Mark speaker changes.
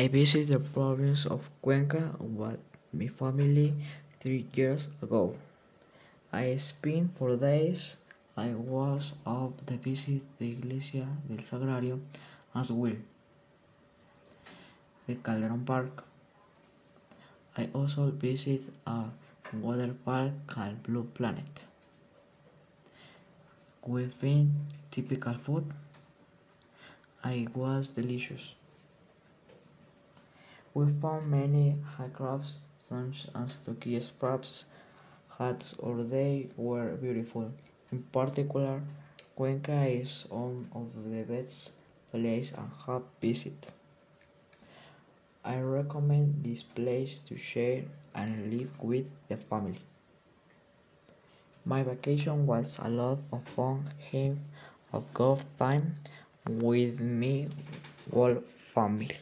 Speaker 1: I visited the province of Cuenca with my family three years ago. I spent four days. I was of the visit the Iglesia del Sagrario as well. The Calderon Park. I also visit a water park called Blue Planet. We found typical food. I was delicious. We found many handcrafts such as turkey scraps, hats or they were beautiful. In particular, Cuenca is one of the best places I have visited. I recommend this place to share and live with the family. My vacation was a lot of fun having a good time with my whole family.